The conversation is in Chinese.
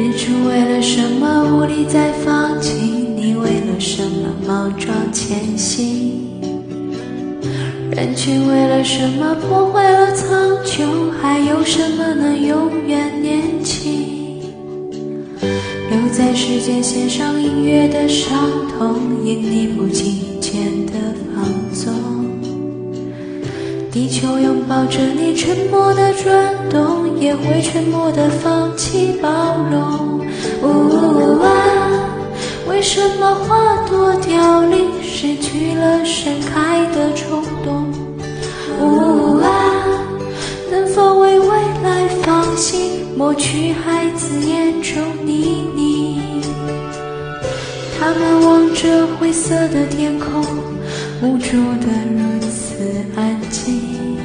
日出为了什么无力再放弃？你为了什么莽撞前行？人群为了什么破坏了苍穹？还有什么能永远年轻？留在时间线上音乐的伤痛，因你不经意间的放纵。地球拥抱着你沉默的转动，也会沉默的放弃包容。呜啊，为什么花朵凋零，失去了盛开的冲动？呜啊，能否为未来放心，抹去孩子眼中泥泞？他们望着灰色的天空，无助的如此安静。